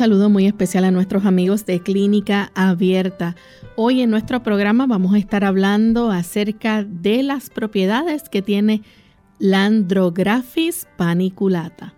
Saludo muy especial a nuestros amigos de Clínica Abierta. Hoy en nuestro programa vamos a estar hablando acerca de las propiedades que tiene la Andrographis paniculata.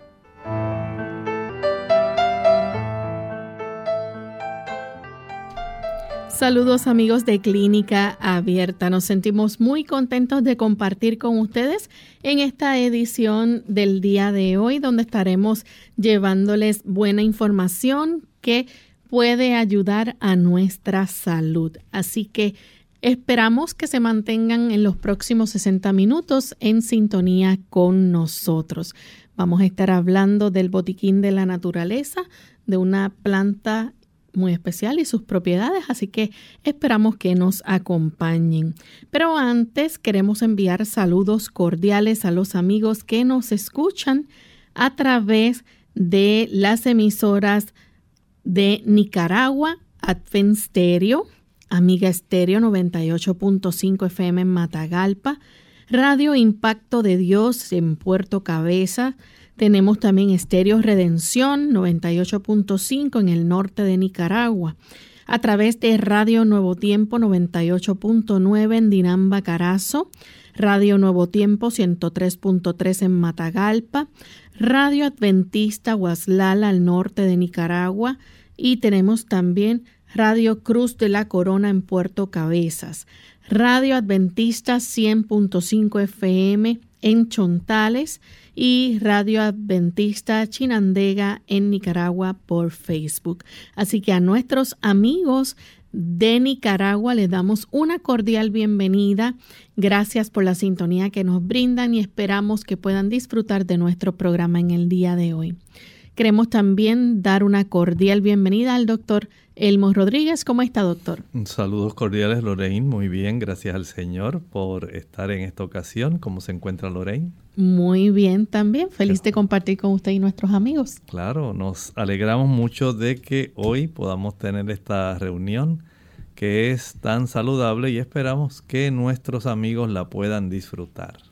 Saludos amigos de Clínica Abierta. Nos sentimos muy contentos de compartir con ustedes en esta edición del día de hoy donde estaremos llevándoles buena información que puede ayudar a nuestra salud. Así que esperamos que se mantengan en los próximos 60 minutos en sintonía con nosotros. Vamos a estar hablando del botiquín de la naturaleza, de una planta muy especial y sus propiedades, así que esperamos que nos acompañen. Pero antes queremos enviar saludos cordiales a los amigos que nos escuchan a través de las emisoras de Nicaragua, Advent Stereo, Amiga Estéreo 98.5 FM en Matagalpa, Radio Impacto de Dios en Puerto Cabeza, tenemos también Estéreo Redención 98.5 en el norte de Nicaragua. A través de Radio Nuevo Tiempo 98.9 en Dinamba Carazo. Radio Nuevo Tiempo 103.3 en Matagalpa. Radio Adventista Huaslala al norte de Nicaragua. Y tenemos también Radio Cruz de la Corona en Puerto Cabezas. Radio Adventista 100.5 FM en Chontales y Radio Adventista Chinandega en Nicaragua por Facebook. Así que a nuestros amigos de Nicaragua les damos una cordial bienvenida. Gracias por la sintonía que nos brindan y esperamos que puedan disfrutar de nuestro programa en el día de hoy. Queremos también dar una cordial bienvenida al doctor Elmo Rodríguez. ¿Cómo está, doctor? Saludos cordiales, Lorraine. Muy bien, gracias al Señor por estar en esta ocasión. ¿Cómo se encuentra Lorraine? Muy bien también. Feliz de compartir con usted y nuestros amigos. Claro, nos alegramos mucho de que hoy podamos tener esta reunión que es tan saludable y esperamos que nuestros amigos la puedan disfrutar.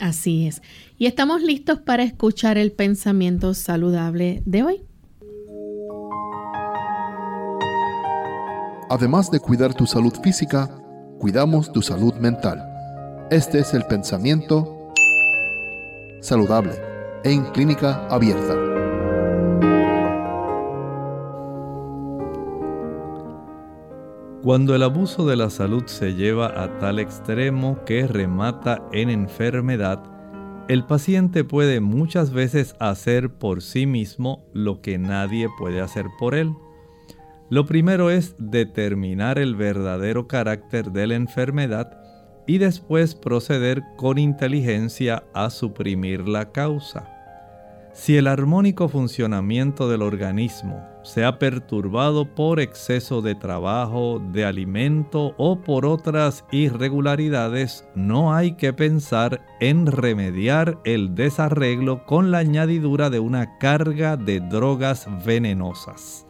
Así es. Y estamos listos para escuchar el pensamiento saludable de hoy. Además de cuidar tu salud física, cuidamos tu salud mental. Este es el pensamiento saludable en clínica abierta. Cuando el abuso de la salud se lleva a tal extremo que remata en enfermedad, el paciente puede muchas veces hacer por sí mismo lo que nadie puede hacer por él. Lo primero es determinar el verdadero carácter de la enfermedad y después proceder con inteligencia a suprimir la causa. Si el armónico funcionamiento del organismo se ha perturbado por exceso de trabajo, de alimento o por otras irregularidades, no hay que pensar en remediar el desarreglo con la añadidura de una carga de drogas venenosas.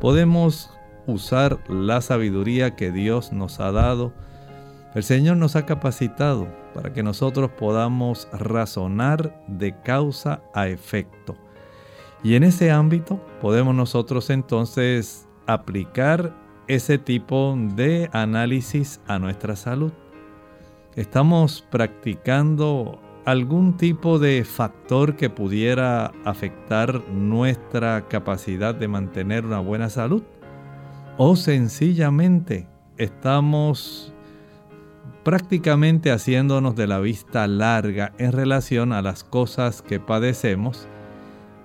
Podemos usar la sabiduría que Dios nos ha dado. El Señor nos ha capacitado para que nosotros podamos razonar de causa a efecto. Y en ese ámbito podemos nosotros entonces aplicar ese tipo de análisis a nuestra salud. Estamos practicando algún tipo de factor que pudiera afectar nuestra capacidad de mantener una buena salud. O sencillamente estamos prácticamente haciéndonos de la vista larga en relación a las cosas que padecemos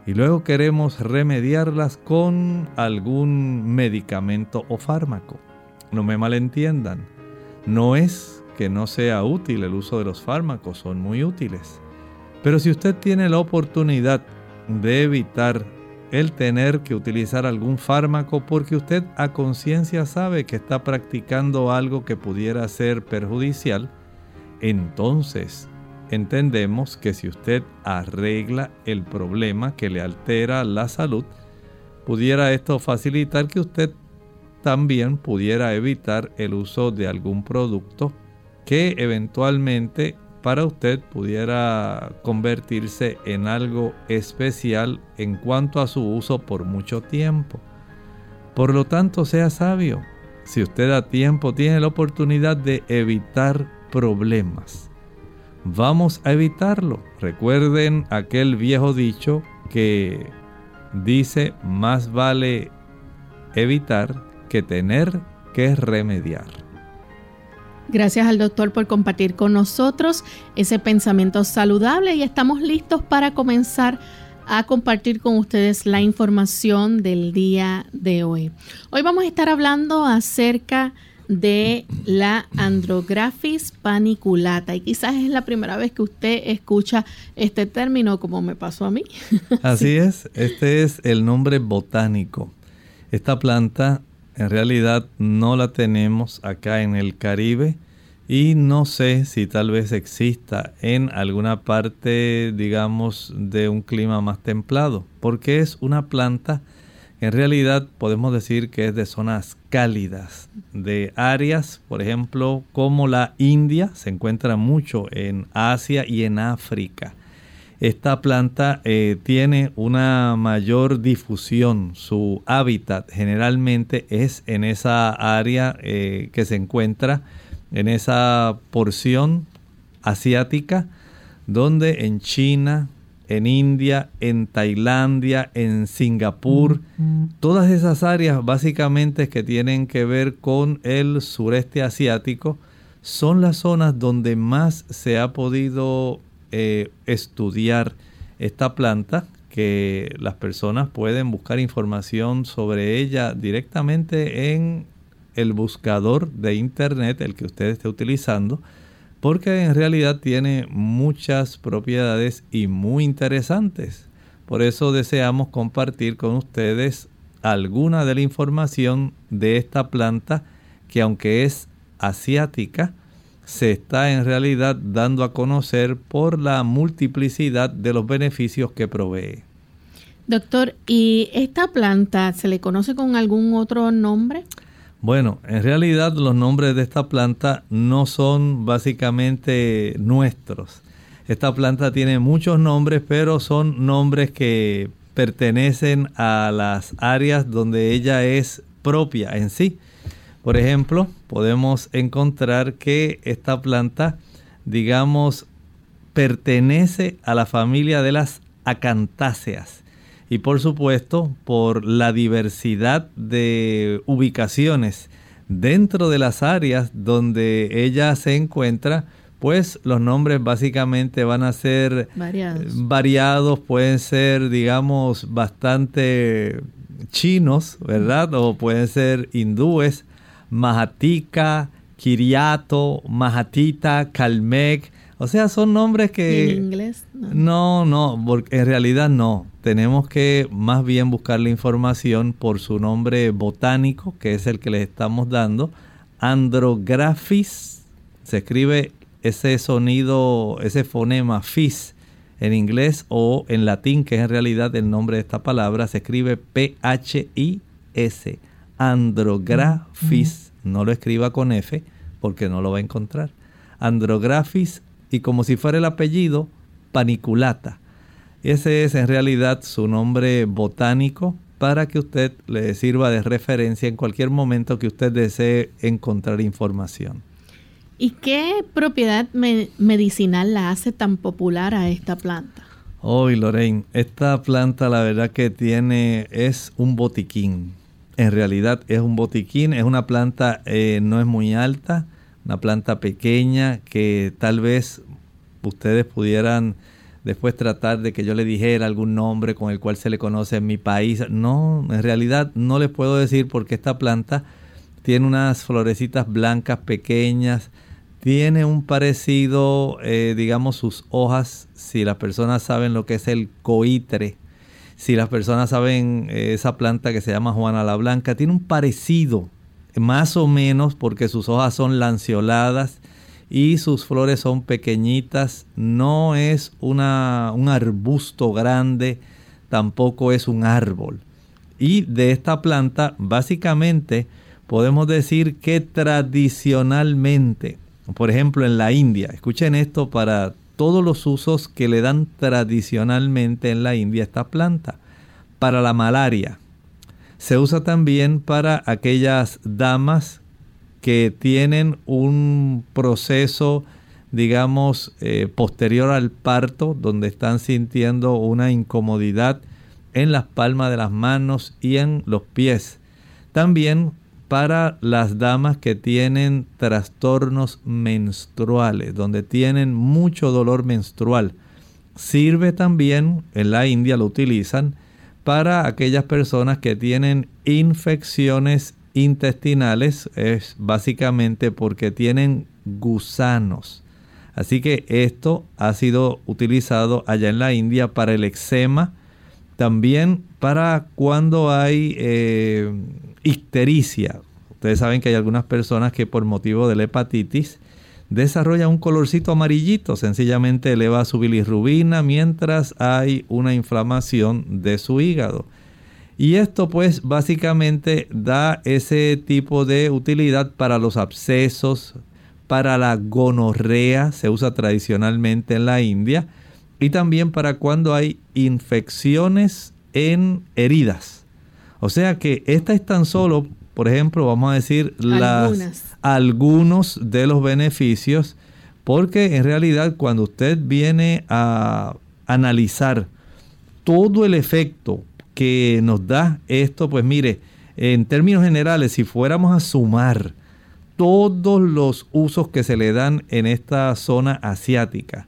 y luego queremos remediarlas con algún medicamento o fármaco. No me malentiendan, no es que no sea útil el uso de los fármacos, son muy útiles. Pero si usted tiene la oportunidad de evitar el tener que utilizar algún fármaco porque usted a conciencia sabe que está practicando algo que pudiera ser perjudicial, entonces entendemos que si usted arregla el problema que le altera la salud, pudiera esto facilitar que usted también pudiera evitar el uso de algún producto que eventualmente para usted pudiera convertirse en algo especial en cuanto a su uso por mucho tiempo. Por lo tanto, sea sabio. Si usted a tiempo tiene la oportunidad de evitar problemas, vamos a evitarlo. Recuerden aquel viejo dicho que dice más vale evitar que tener que remediar. Gracias al doctor por compartir con nosotros ese pensamiento saludable y estamos listos para comenzar a compartir con ustedes la información del día de hoy. Hoy vamos a estar hablando acerca de la andrographis paniculata y quizás es la primera vez que usted escucha este término como me pasó a mí. Así es, este es el nombre botánico. Esta planta en realidad no la tenemos acá en el Caribe y no sé si tal vez exista en alguna parte, digamos, de un clima más templado, porque es una planta, en realidad podemos decir que es de zonas cálidas, de áreas, por ejemplo, como la India, se encuentra mucho en Asia y en África. Esta planta eh, tiene una mayor difusión, su hábitat generalmente es en esa área eh, que se encuentra en esa porción asiática donde en China, en India, en Tailandia, en Singapur, todas esas áreas básicamente que tienen que ver con el sureste asiático son las zonas donde más se ha podido eh, estudiar esta planta, que las personas pueden buscar información sobre ella directamente en el buscador de internet, el que usted esté utilizando, porque en realidad tiene muchas propiedades y muy interesantes. Por eso deseamos compartir con ustedes alguna de la información de esta planta que aunque es asiática, se está en realidad dando a conocer por la multiplicidad de los beneficios que provee. Doctor, ¿y esta planta se le conoce con algún otro nombre? Bueno, en realidad los nombres de esta planta no son básicamente nuestros. Esta planta tiene muchos nombres, pero son nombres que pertenecen a las áreas donde ella es propia en sí. Por ejemplo, podemos encontrar que esta planta, digamos, pertenece a la familia de las acantáceas. Y por supuesto, por la diversidad de ubicaciones dentro de las áreas donde ella se encuentra, pues los nombres básicamente van a ser variados, variados pueden ser, digamos, bastante chinos, ¿verdad? O pueden ser hindúes Mahatika, Kiriato, Mahatita, Kalmek. O sea, son nombres que... en inglés? No. no, porque en realidad no. Tenemos que más bien buscar la información por su nombre botánico, que es el que les estamos dando. Andrographis, se escribe ese sonido, ese fonema fis en inglés o en latín, que es en realidad el nombre de esta palabra, se escribe P-H-I-S. Andrographis no lo escriba con F porque no lo va a encontrar. Andrographis y como si fuera el apellido, paniculata. Ese es en realidad su nombre botánico para que usted le sirva de referencia en cualquier momento que usted desee encontrar información. ¿Y qué propiedad medicinal la hace tan popular a esta planta? Hoy, Lorraine, esta planta la verdad que tiene es un botiquín en realidad es un botiquín, es una planta, eh, no es muy alta, una planta pequeña que tal vez ustedes pudieran después tratar de que yo le dijera algún nombre con el cual se le conoce en mi país. No, en realidad no les puedo decir porque esta planta tiene unas florecitas blancas pequeñas, tiene un parecido, eh, digamos, sus hojas, si las personas saben lo que es el coitre, si las personas saben eh, esa planta que se llama Juana la Blanca, tiene un parecido, más o menos, porque sus hojas son lanceoladas y sus flores son pequeñitas, no es una, un arbusto grande, tampoco es un árbol. Y de esta planta, básicamente, podemos decir que tradicionalmente por ejemplo, en la India, escuchen esto para todos los usos que le dan tradicionalmente en la India esta planta. Para la malaria. Se usa también para aquellas damas que tienen un proceso, digamos, eh, posterior al parto, donde están sintiendo una incomodidad en las palmas de las manos y en los pies. También para las damas que tienen trastornos menstruales, donde tienen mucho dolor menstrual. Sirve también, en la India lo utilizan, para aquellas personas que tienen infecciones intestinales, es básicamente porque tienen gusanos. Así que esto ha sido utilizado allá en la India para el eczema, también para cuando hay eh, ictericia. Ustedes saben que hay algunas personas que por motivo de la hepatitis desarrollan un colorcito amarillito, sencillamente eleva su bilirrubina mientras hay una inflamación de su hígado. Y esto pues básicamente da ese tipo de utilidad para los abscesos, para la gonorrea, se usa tradicionalmente en la India, y también para cuando hay infecciones en heridas. O sea que esta es tan solo, por ejemplo, vamos a decir, las, algunos de los beneficios, porque en realidad cuando usted viene a analizar todo el efecto que nos da esto, pues mire, en términos generales, si fuéramos a sumar todos los usos que se le dan en esta zona asiática,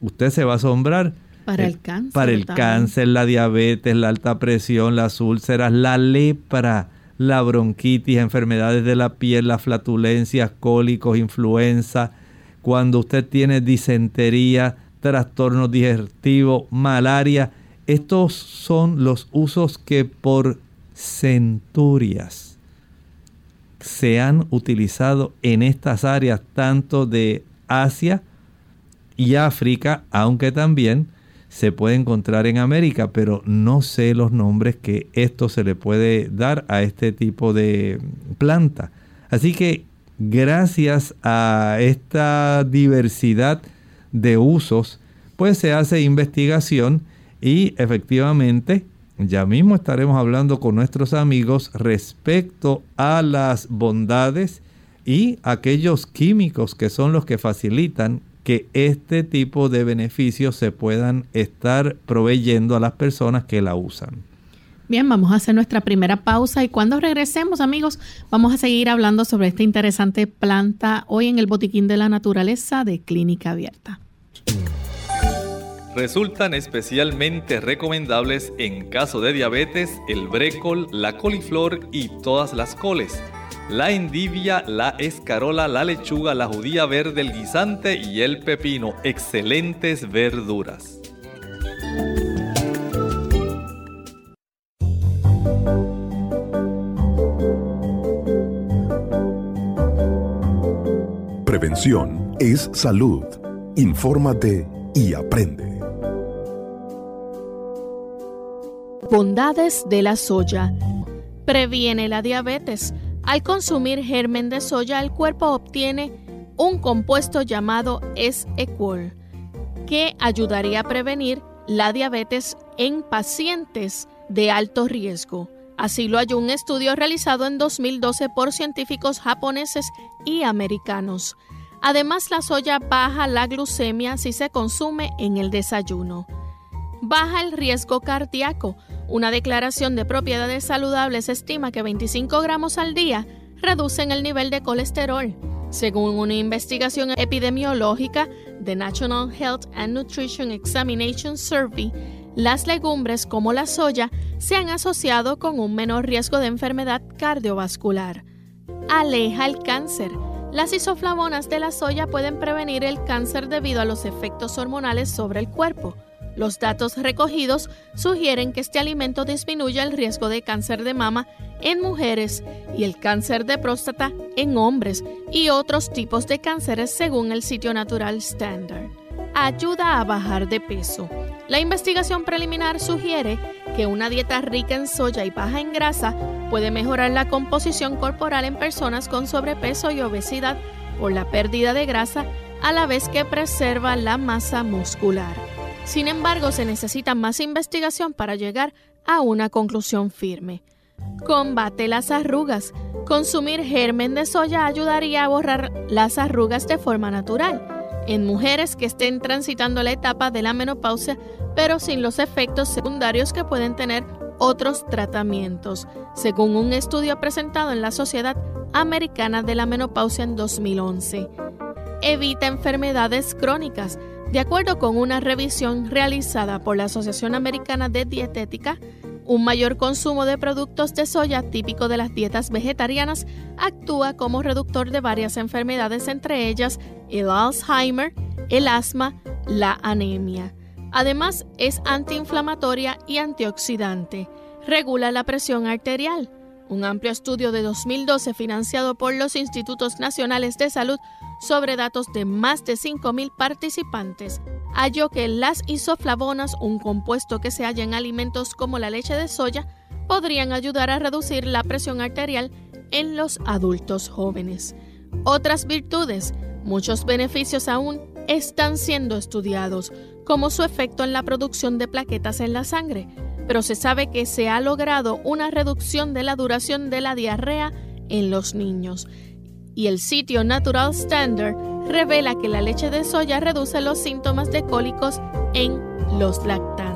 usted se va a asombrar para el cáncer. Para el cáncer, la diabetes, la alta presión, las úlceras, la lepra, la bronquitis, enfermedades de la piel, las flatulencias, cólicos, influenza, cuando usted tiene disentería, trastornos digestivos, malaria. Estos son los usos que por centurias se han utilizado en estas áreas tanto de Asia y África, aunque también se puede encontrar en América, pero no sé los nombres que esto se le puede dar a este tipo de planta. Así que gracias a esta diversidad de usos, pues se hace investigación y efectivamente ya mismo estaremos hablando con nuestros amigos respecto a las bondades y aquellos químicos que son los que facilitan que este tipo de beneficios se puedan estar proveyendo a las personas que la usan. Bien, vamos a hacer nuestra primera pausa y cuando regresemos amigos vamos a seguir hablando sobre esta interesante planta hoy en el Botiquín de la Naturaleza de Clínica Abierta. Resultan especialmente recomendables en caso de diabetes el brécol, la coliflor y todas las coles la endivia, la escarola, la lechuga, la judía verde, el guisante y el pepino. Excelentes verduras. Prevención es salud. Infórmate y aprende. Bondades de la soya. Previene la diabetes al consumir germen de soya, el cuerpo obtiene un compuesto llamado S-Equol, que ayudaría a prevenir la diabetes en pacientes de alto riesgo. Así lo halló un estudio realizado en 2012 por científicos japoneses y americanos. Además, la soya baja la glucemia si se consume en el desayuno. Baja el riesgo cardíaco una declaración de propiedades saludables estima que 25 gramos al día reducen el nivel de colesterol. Según una investigación epidemiológica de National Health and Nutrition Examination Survey, las legumbres como la soya se han asociado con un menor riesgo de enfermedad cardiovascular. Aleja el cáncer Las isoflavonas de la soya pueden prevenir el cáncer debido a los efectos hormonales sobre el cuerpo. Los datos recogidos sugieren que este alimento disminuye el riesgo de cáncer de mama en mujeres y el cáncer de próstata en hombres y otros tipos de cánceres según el sitio natural Standard. Ayuda a bajar de peso. La investigación preliminar sugiere que una dieta rica en soya y baja en grasa puede mejorar la composición corporal en personas con sobrepeso y obesidad por la pérdida de grasa a la vez que preserva la masa muscular. Sin embargo, se necesita más investigación para llegar a una conclusión firme. Combate las arrugas. Consumir germen de soya ayudaría a borrar las arrugas de forma natural. En mujeres que estén transitando la etapa de la menopausia, pero sin los efectos secundarios que pueden tener otros tratamientos, según un estudio presentado en la Sociedad Americana de la Menopausia en 2011. Evita enfermedades crónicas. De acuerdo con una revisión realizada por la Asociación Americana de Dietética, un mayor consumo de productos de soya típico de las dietas vegetarianas actúa como reductor de varias enfermedades, entre ellas el Alzheimer, el asma, la anemia. Además, es antiinflamatoria y antioxidante. Regula la presión arterial. Un amplio estudio de 2012 financiado por los Institutos Nacionales de Salud sobre datos de más de 5.000 participantes, halló que las isoflavonas, un compuesto que se halla en alimentos como la leche de soya, podrían ayudar a reducir la presión arterial en los adultos jóvenes. Otras virtudes, muchos beneficios aún están siendo estudiados, como su efecto en la producción de plaquetas en la sangre, pero se sabe que se ha logrado una reducción de la duración de la diarrea en los niños y el sitio Natural Standard revela que la leche de soya reduce los síntomas de cólicos en los lactantes.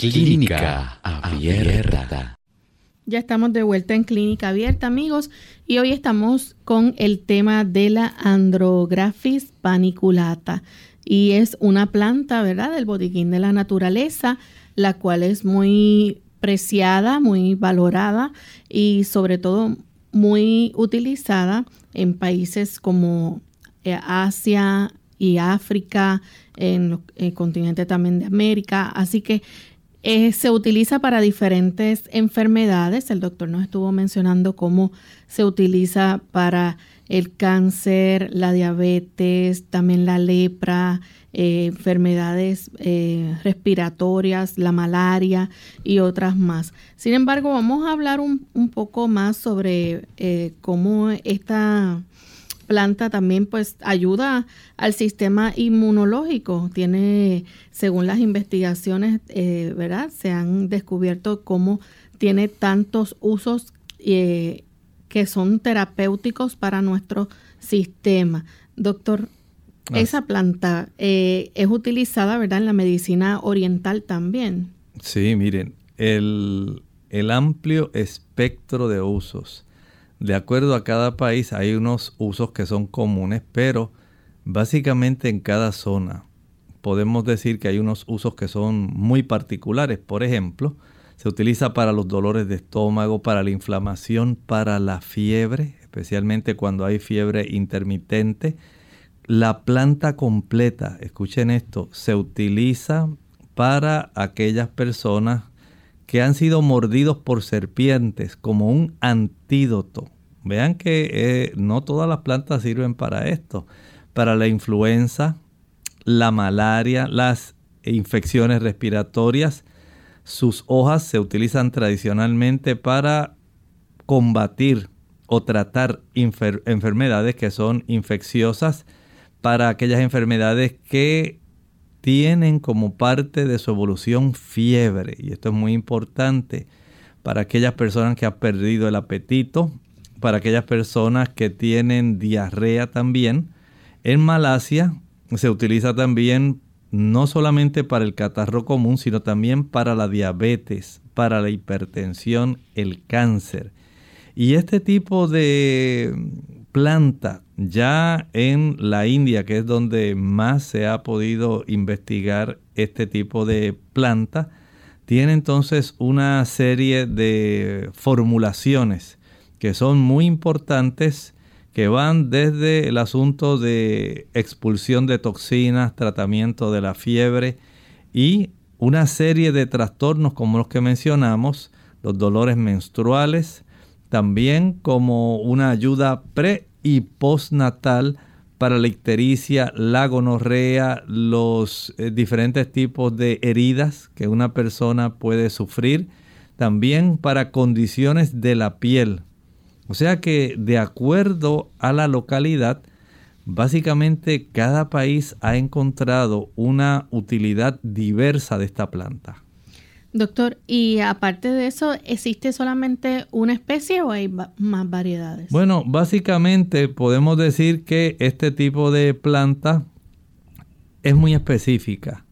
Clínica Abierta. Ya estamos de vuelta en Clínica Abierta, amigos, y hoy estamos con el tema de la Andrographis paniculata. Y es una planta, ¿verdad?, del botiquín de la naturaleza, la cual es muy preciada, muy valorada y sobre todo muy utilizada en países como eh, Asia y África, en el continente también de América. Así que eh, se utiliza para diferentes enfermedades. El doctor nos estuvo mencionando cómo se utiliza para el cáncer, la diabetes, también la lepra, eh, enfermedades eh, respiratorias, la malaria y otras más. Sin embargo, vamos a hablar un, un poco más sobre cómo esta planta también pues ayuda al sistema inmunológico. Tiene, según las investigaciones, eh, ¿verdad? Se han descubierto cómo tiene tantos usos eh, que son terapéuticos para nuestro sistema. Doctor, esa planta eh, es utilizada, ¿verdad? En la medicina oriental también. Sí, miren, el, el amplio espectro de usos de acuerdo a cada país hay unos usos que son comunes, pero básicamente en cada zona podemos decir que hay unos usos que son muy particulares. Por ejemplo, se utiliza para los dolores de estómago, para la inflamación, para la fiebre, especialmente cuando hay fiebre intermitente. La planta completa, escuchen esto, se utiliza para aquellas personas que han sido mordidos por serpientes como un antídoto. Vean que eh, no todas las plantas sirven para esto, para la influenza, la malaria, las infecciones respiratorias. Sus hojas se utilizan tradicionalmente para combatir o tratar enfermedades que son infecciosas, para aquellas enfermedades que tienen como parte de su evolución fiebre. Y esto es muy importante para aquellas personas que han perdido el apetito, para aquellas personas que tienen diarrea también. En Malasia se utiliza también no solamente para el catarro común, sino también para la diabetes, para la hipertensión, el cáncer. Y este tipo de planta, ya en la India, que es donde más se ha podido investigar este tipo de planta, tiene entonces una serie de formulaciones que son muy importantes, que van desde el asunto de expulsión de toxinas, tratamiento de la fiebre y una serie de trastornos como los que mencionamos, los dolores menstruales, también como una ayuda pre y postnatal para la ictericia, la gonorrea, los eh, diferentes tipos de heridas que una persona puede sufrir, también para condiciones de la piel. O sea que de acuerdo a la localidad, básicamente cada país ha encontrado una utilidad diversa de esta planta. Doctor, y aparte de eso, ¿existe solamente una especie o hay más variedades? Bueno, básicamente podemos decir que este tipo de planta es muy específica.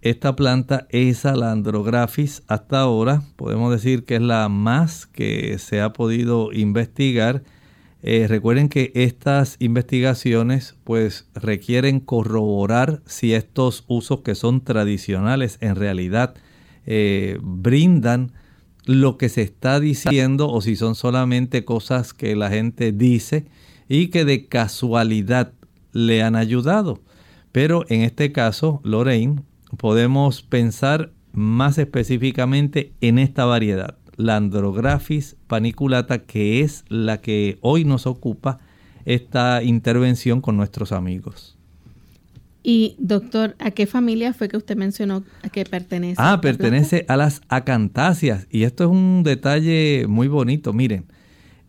Esta planta es Alandrographis hasta ahora, podemos decir que es la más que se ha podido investigar. Eh, recuerden que estas investigaciones pues requieren corroborar si estos usos que son tradicionales en realidad eh, brindan lo que se está diciendo o si son solamente cosas que la gente dice y que de casualidad le han ayudado. Pero en este caso, Lorraine, podemos pensar más específicamente en esta variedad, la Andrographis paniculata, que es la que hoy nos ocupa esta intervención con nuestros amigos. Y doctor, ¿a qué familia fue que usted mencionó a qué pertenece? Ah, pertenece a las acantáceas. Y esto es un detalle muy bonito. Miren,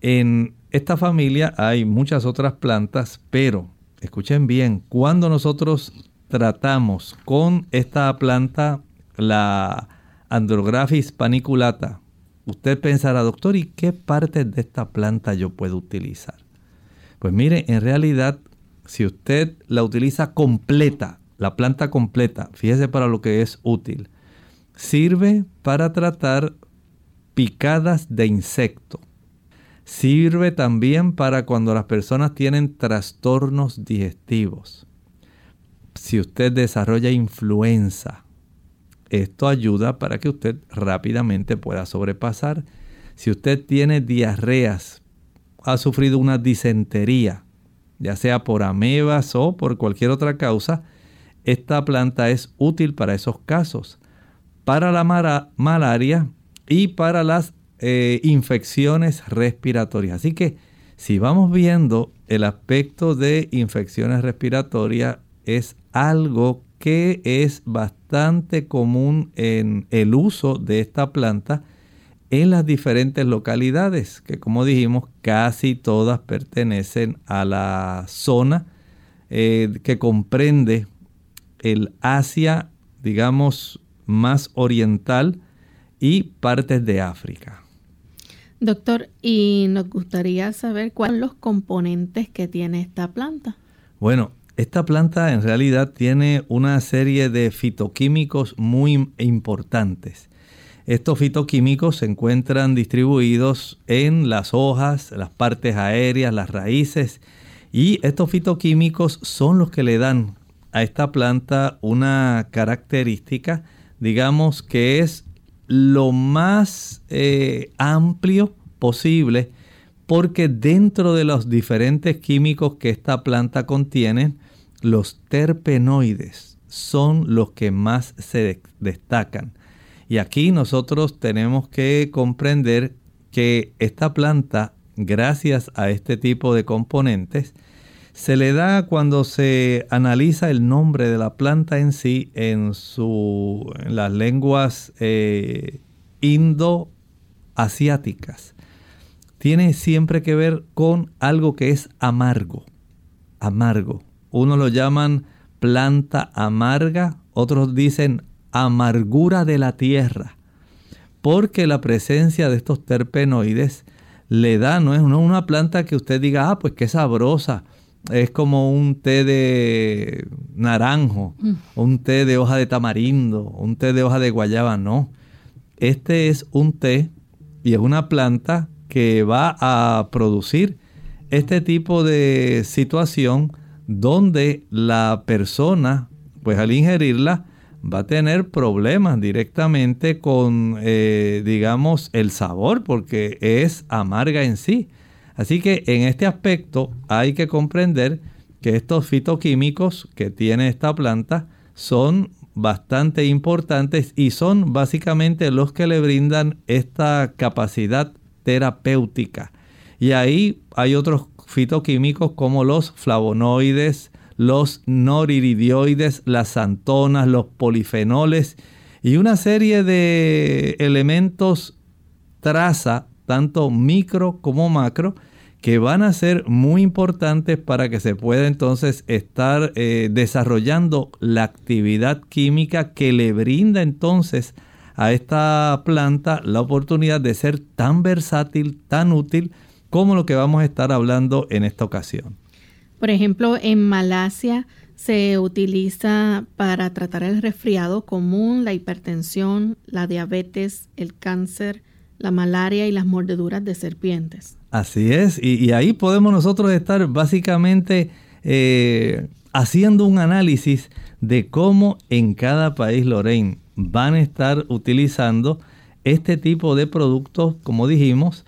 en esta familia hay muchas otras plantas, pero escuchen bien, cuando nosotros tratamos con esta planta, la Andrographis paniculata, usted pensará, doctor, ¿y qué partes de esta planta yo puedo utilizar? Pues mire, en realidad si usted la utiliza completa, la planta completa, fíjese para lo que es útil. Sirve para tratar picadas de insecto. Sirve también para cuando las personas tienen trastornos digestivos. Si usted desarrolla influenza, esto ayuda para que usted rápidamente pueda sobrepasar. Si usted tiene diarreas, ha sufrido una disentería, ya sea por amebas o por cualquier otra causa, esta planta es útil para esos casos. Para la malaria y para las eh, infecciones respiratorias. Así que si vamos viendo el aspecto de infecciones respiratorias es algo que es bastante común en el uso de esta planta en las diferentes localidades, que como dijimos, casi todas pertenecen a la zona eh, que comprende el Asia, digamos, más oriental y partes de África. Doctor, y nos gustaría saber cuáles son los componentes que tiene esta planta. Bueno, esta planta en realidad tiene una serie de fitoquímicos muy importantes. Estos fitoquímicos se encuentran distribuidos en las hojas, las partes aéreas, las raíces y estos fitoquímicos son los que le dan a esta planta una característica, digamos que es lo más eh, amplio posible porque dentro de los diferentes químicos que esta planta contiene, los terpenoides son los que más se destacan. Y aquí nosotros tenemos que comprender que esta planta, gracias a este tipo de componentes, se le da cuando se analiza el nombre de la planta en sí en, las lenguas eh, indo-asiáticas. Tiene siempre que ver con algo que es amargo. Amargo. Uno lo llaman planta amarga, otros dicen amargura de la tierra, porque la presencia de estos terpenoides le da, no es una planta que usted diga, ah, pues qué sabrosa, es como un té de naranjo, mm. un té de hoja de tamarindo, un té de hoja de guayaba, no. Este es un té y es una planta que va a producir este tipo de situación donde la persona, pues al ingerirla, va a tener problemas directamente con, eh, digamos, el sabor, porque es amarga en sí. Así que en este aspecto hay que comprender que estos fitoquímicos que tiene esta planta son bastante importantes y son básicamente los que le brindan esta capacidad terapéutica. Y ahí hay otros fitoquímicos como los flavonoides, los noriridioides, las santonas, los polifenoles y una serie de elementos traza, tanto micro como macro, que van a ser muy importantes para que se pueda entonces estar eh, desarrollando la actividad química que le brinda entonces a esta planta la oportunidad de ser tan versátil, tan útil como lo que vamos a estar hablando en esta ocasión. Por ejemplo, en Malasia se utiliza para tratar el resfriado común, la hipertensión, la diabetes, el cáncer, la malaria y las mordeduras de serpientes. Así es, y, ahí podemos nosotros estar básicamente eh, haciendo un análisis de cómo en cada país, Lorraine, van a estar utilizando este tipo de productos, como dijimos,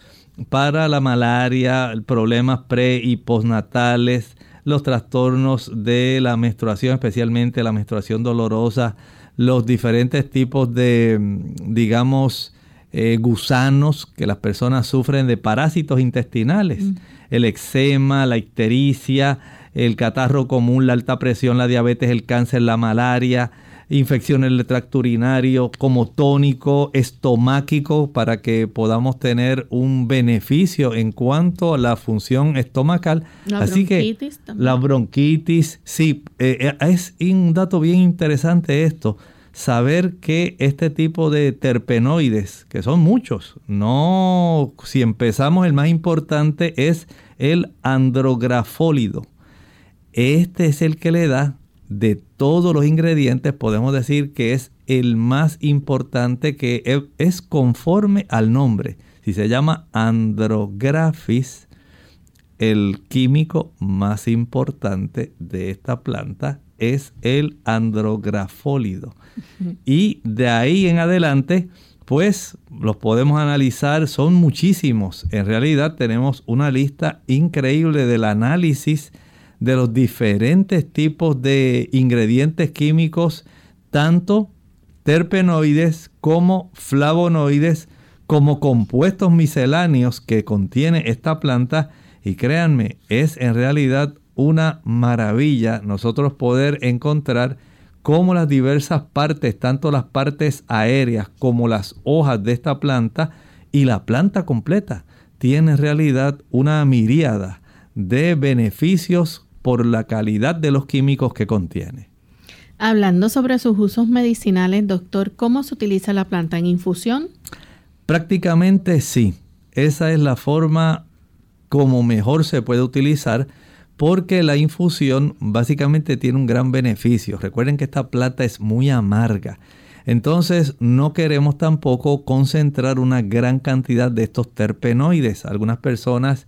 para la malaria, problemas pre y postnatales, los trastornos de la menstruación, especialmente la menstruación dolorosa, los diferentes tipos de, digamos, eh, gusanos que las personas sufren de parásitos intestinales, mm. el eczema, la ictericia, el catarro común, la alta presión, la diabetes, el cáncer, la malaria, infecciones del tracto urinario, como tónico estomáquico para que podamos tener un beneficio en cuanto a la función estomacal. La Así bronquitis que también. la bronquitis, sí, eh, eh, es un dato bien interesante esto saber que este tipo de terpenoides, que son muchos, no, si empezamos el más importante es el andrografólido. Este es el que le da de todos los ingredientes, podemos decir que es el más importante que e, es conforme al nombre. Si se llama andrographis, el químico más importante de esta planta es el andrografólido. Y de ahí en adelante, pues los podemos analizar, son muchísimos. En realidad tenemos una lista increíble del análisis de los diferentes tipos de ingredientes químicos, tanto terpenoides como flavonoides, como compuestos misceláneos que contiene esta planta. Y créanme, es en realidad una maravilla nosotros poder encontrar cómo las diversas partes, tanto las partes aéreas como las hojas de esta planta y la planta completa, tiene en realidad una miríada de beneficios por la calidad de los químicos que contiene. Hablando sobre sus usos medicinales, doctor, ¿cómo se utiliza la planta en infusión? Prácticamente sí. Esa es la forma como mejor se puede utilizar porque la infusión básicamente tiene un gran beneficio. Recuerden que esta planta es muy amarga. Entonces no queremos tampoco concentrar una gran cantidad de estos terpenoides. Algunas personas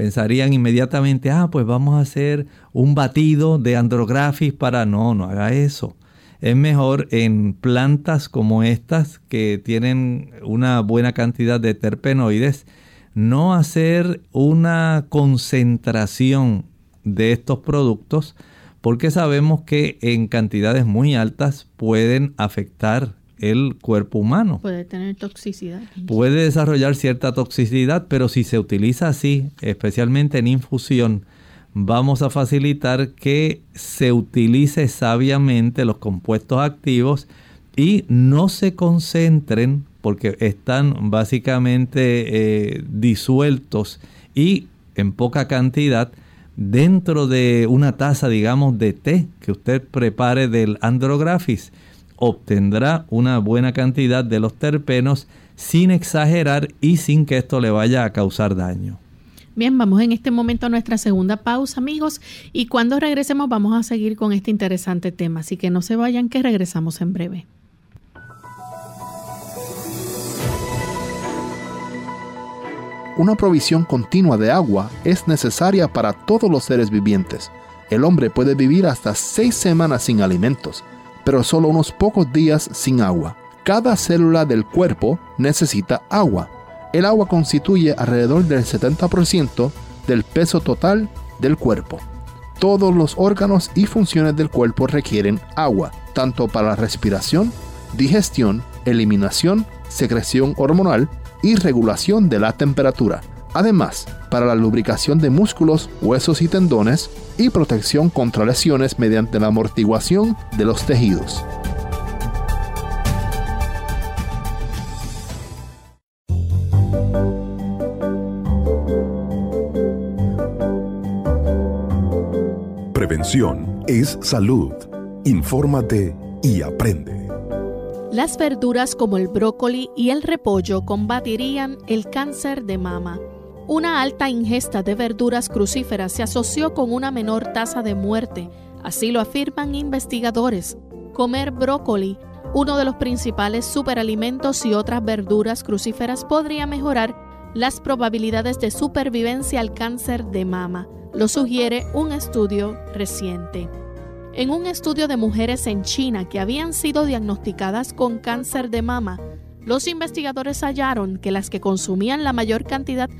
pensarían inmediatamente, ah, pues vamos a hacer un batido de andrographis para... No, no haga eso. Es mejor en plantas como estas que tienen una buena cantidad de terpenoides, no hacer una concentración de estos productos porque sabemos que en cantidades muy altas pueden afectar el cuerpo humano. Puede tener toxicidad. Puede desarrollar cierta toxicidad, pero si se utiliza así, especialmente en infusión, vamos a facilitar que se utilice sabiamente los compuestos activos y no se concentren porque están básicamente eh, disueltos y en poca cantidad dentro de una taza, digamos, de té que usted prepare del andrographis. Obtendrá una buena cantidad de los terpenos sin exagerar y sin que esto le vaya a causar daño. Bien, vamos en este momento a nuestra segunda pausa, amigos, y cuando regresemos vamos a seguir con este interesante tema, así que no se vayan, que regresamos en breve. Una provisión continua de agua es necesaria para todos los seres vivientes. El hombre puede vivir hasta seis semanas sin alimentos, pero solo unos pocos días sin agua. Cada célula del cuerpo necesita agua el agua constituye alrededor del 70% del peso total del cuerpo. Todos los órganos y funciones del cuerpo requieren agua, tanto para la respiración, digestión, eliminación, secreción hormonal y regulación de la temperatura. Además, para la lubricación de músculos, huesos y tendones y protección contra lesiones mediante la amortiguación de los tejidos. Prevención es salud. Infórmate y aprende. Las verduras como el brócoli y el repollo combatirían el cáncer de mama. Una alta ingesta de verduras crucíferas se asoció con una menor tasa de muerte, así lo afirman investigadores. Comer brócoli, uno de los principales superalimentos y otras verduras crucíferas podría mejorar las probabilidades de supervivencia al cáncer de mama lo sugiere un estudio reciente. En un estudio de mujeres en China que habían sido diagnosticadas con cáncer de mama, los investigadores hallaron que las que consumían la mayor cantidad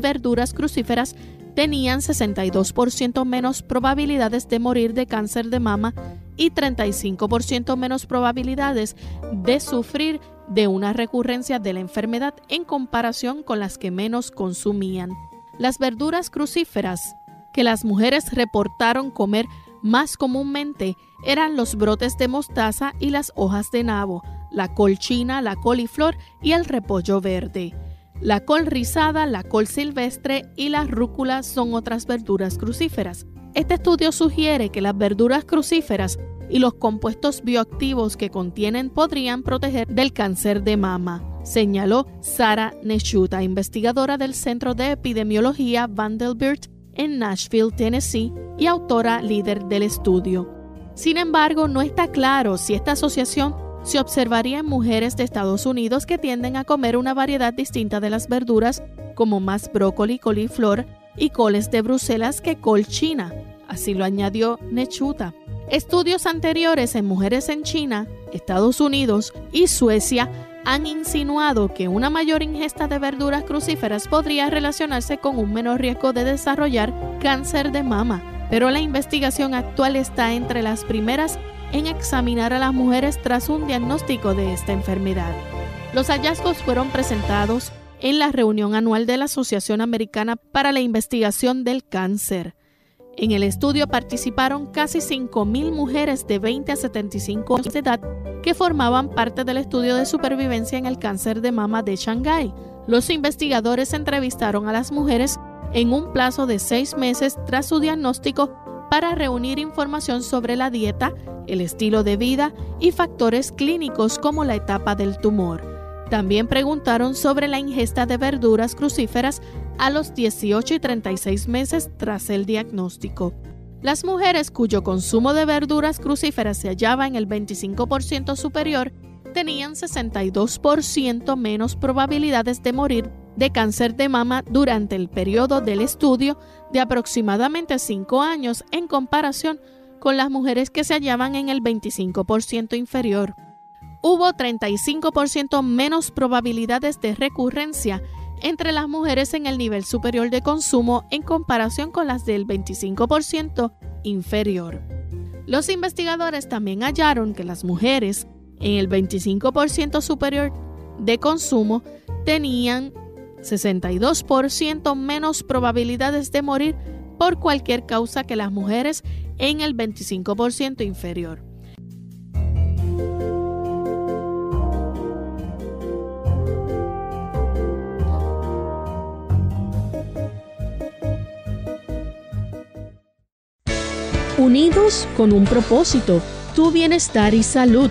verduras crucíferas tenían 62% menos probabilidades de morir de cáncer de mama y 35% menos probabilidades de sufrir de una recurrencia de la enfermedad en comparación con las que menos consumían. Las verduras crucíferas que las mujeres reportaron comer más comúnmente eran los brotes de mostaza y las hojas de nabo, la col china, la coliflor y el repollo verde. La col rizada, la col silvestre y la rúcula son otras verduras crucíferas. Este estudio sugiere que las verduras crucíferas y los compuestos bioactivos que contienen podrían proteger del cáncer de mama, señaló Sara Neshuta, investigadora del Centro de Epidemiología Vanderbilt en Nashville, Tennessee, y autora líder del estudio. Sin embargo, no está claro si esta asociación se observaría en mujeres de Estados Unidos que tienden a comer una variedad distinta de las verduras, como más brócoli, coliflor y coles de Bruselas que col china. Así lo añadió Nechuta. Estudios anteriores en mujeres en China, Estados Unidos y Suecia han insinuado que una mayor ingesta de verduras crucíferas podría relacionarse con un menor riesgo de desarrollar cáncer de mama, pero la investigación actual está entre las primeras en examinar a las mujeres tras un diagnóstico de esta enfermedad. Los hallazgos fueron presentados en la reunión anual de la Asociación Americana para la Investigación del Cáncer. En el estudio participaron casi 5.000 mujeres de 20 a 75 años de edad que formaban parte del estudio de supervivencia en el cáncer de mama de Shanghái. Los investigadores entrevistaron a las mujeres en un plazo de seis meses tras su diagnóstico para reunir información sobre la dieta, el estilo de vida y factores clínicos como la etapa del tumor. También preguntaron sobre la ingesta de verduras crucíferas a los 18 y 36 meses tras el diagnóstico. Las mujeres cuyo consumo de verduras crucíferas se hallaba en el 25% superior tenían 62% menos probabilidades de morir de cáncer de mama durante el periodo del estudio de aproximadamente 5 años en comparación con las mujeres que se hallaban en el 25% inferior hubo 35% menos probabilidades de recurrencia entre las mujeres en el nivel superior de consumo en comparación con las del 25% inferior. Los investigadores también hallaron que las mujeres en el 25% superior de consumo tenían 62% menos probabilidades de morir por cualquier causa que las mujeres en el 25% inferior. Unidos con un propósito, tu bienestar y salud.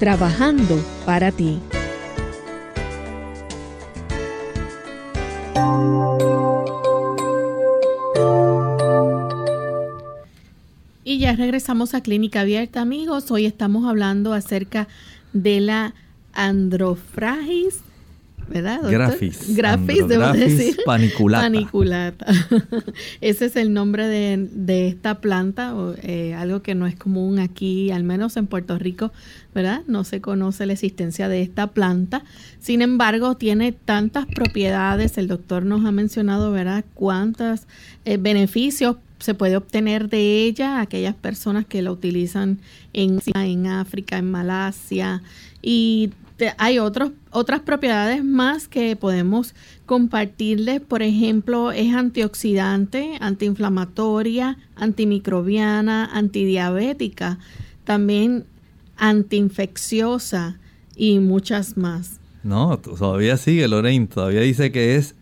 trabajando para ti. Y ya regresamos a Clínica Abierta, amigos. Hoy estamos hablando acerca de la androfragis, ¿verdad? Doctor? Grafis. Grafis, debo decir. paniculata. Paniculata. Ese es el nombre de, de esta planta, o, eh, algo que no es común aquí, al menos en Puerto Rico, ¿verdad? No se conoce la existencia de esta planta. Sin embargo, tiene tantas propiedades, el doctor nos ha mencionado, ¿verdad? Cuántos eh, beneficios se puede obtener de ella, aquellas personas que la utilizan en, en África, en Malasia, y hay otros, otras propiedades más que podemos compartirles. Por ejemplo, es antioxidante, antiinflamatoria, antimicrobiana, antidiabética, también antiinfecciosa y muchas más. No, todavía sigue Lorraine, todavía dice que es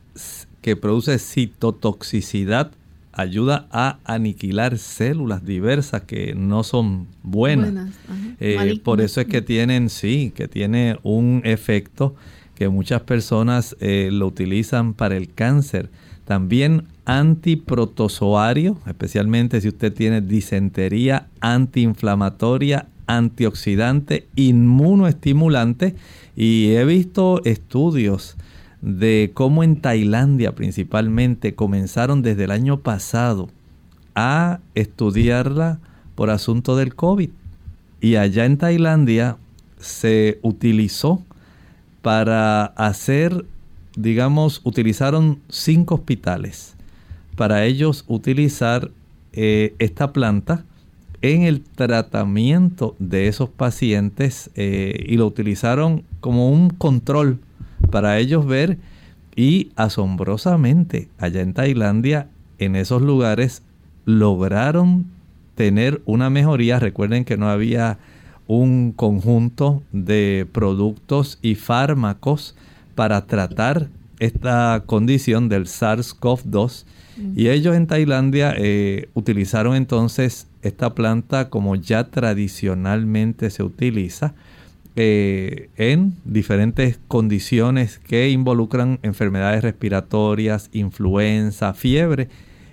que produce citotoxicidad, ayuda a aniquilar células diversas que no son buenas. Buenas. Eh, por eso es que tienen, sí, que tiene un efecto que muchas personas eh, lo utilizan para el cáncer. También antiprotozoario, especialmente si usted tiene disentería, antiinflamatoria, antioxidante, inmunoestimulante. Y he visto estudios de cómo en Tailandia principalmente comenzaron desde el año pasado a estudiarla por asunto del COVID. Y allá en Tailandia se utilizó para hacer, digamos, utilizaron cinco hospitales para ellos utilizar eh, esta planta en el tratamiento de esos pacientes eh, y lo utilizaron como un control para ellos ver y asombrosamente allá en Tailandia en esos lugares lograron tener una mejoría. Recuerden que no había un conjunto de productos y fármacos para tratar esta condición del SARS-CoV-2 y ellos en Tailandia eh, utilizaron entonces esta planta como ya tradicionalmente se utiliza eh, en diferentes condiciones que involucran enfermedades respiratorias, influenza, fiebre.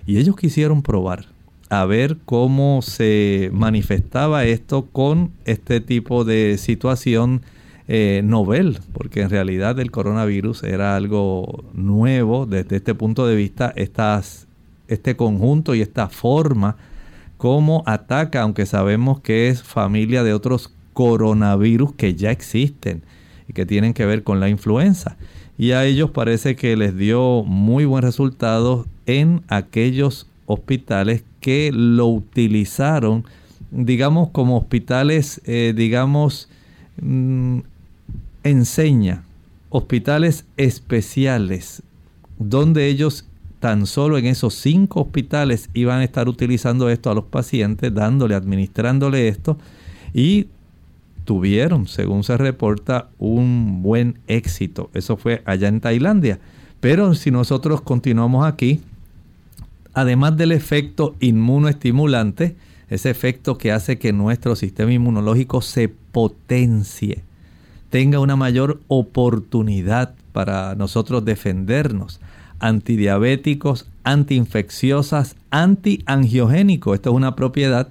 Y ellos quisieron probar a ver cómo se manifestaba esto con este tipo de situación eh, novel, porque en realidad el coronavirus era algo nuevo desde este punto de vista, este conjunto y esta forma cómo ataca, aunque sabemos que es familia de otros coronavirus que ya existen y que tienen que ver con la influenza. Y a ellos parece que les dio muy buen resultado en aquellos hospitales que lo utilizaron, digamos, como hospitales, eh, digamos, mm, enseña, hospitales especiales, donde ellos tan solo en esos cinco hospitales iban a estar utilizando esto a los pacientes, dándole, administrándole esto, y tuvieron, según se reporta, un buen éxito. Eso fue allá en Tailandia. Pero si nosotros continuamos aquí, además del efecto inmunoestimulante, ese efecto que hace que nuestro sistema inmunológico se potencie, tenga una mayor oportunidad para nosotros defendernos, antidiabéticos, antiinfecciosas, antiangiogénicos. Esto es una propiedad